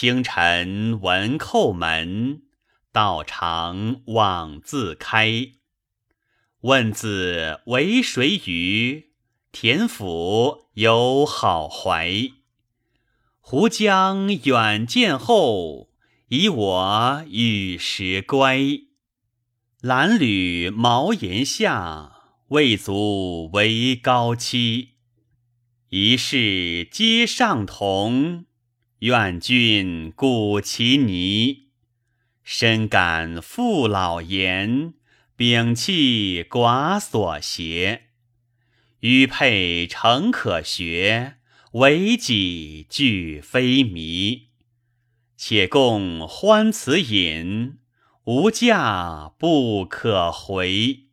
清晨闻叩门，道常往自开。问子为谁与？田府有好怀。胡将远见后，以我与时乖。褴褛茅檐下，未足为高期。一世皆上同，愿君顾其泥。深感父老言，摒弃寡所邪。予配诚可学。为己俱非迷，且共欢此饮，无价不可回。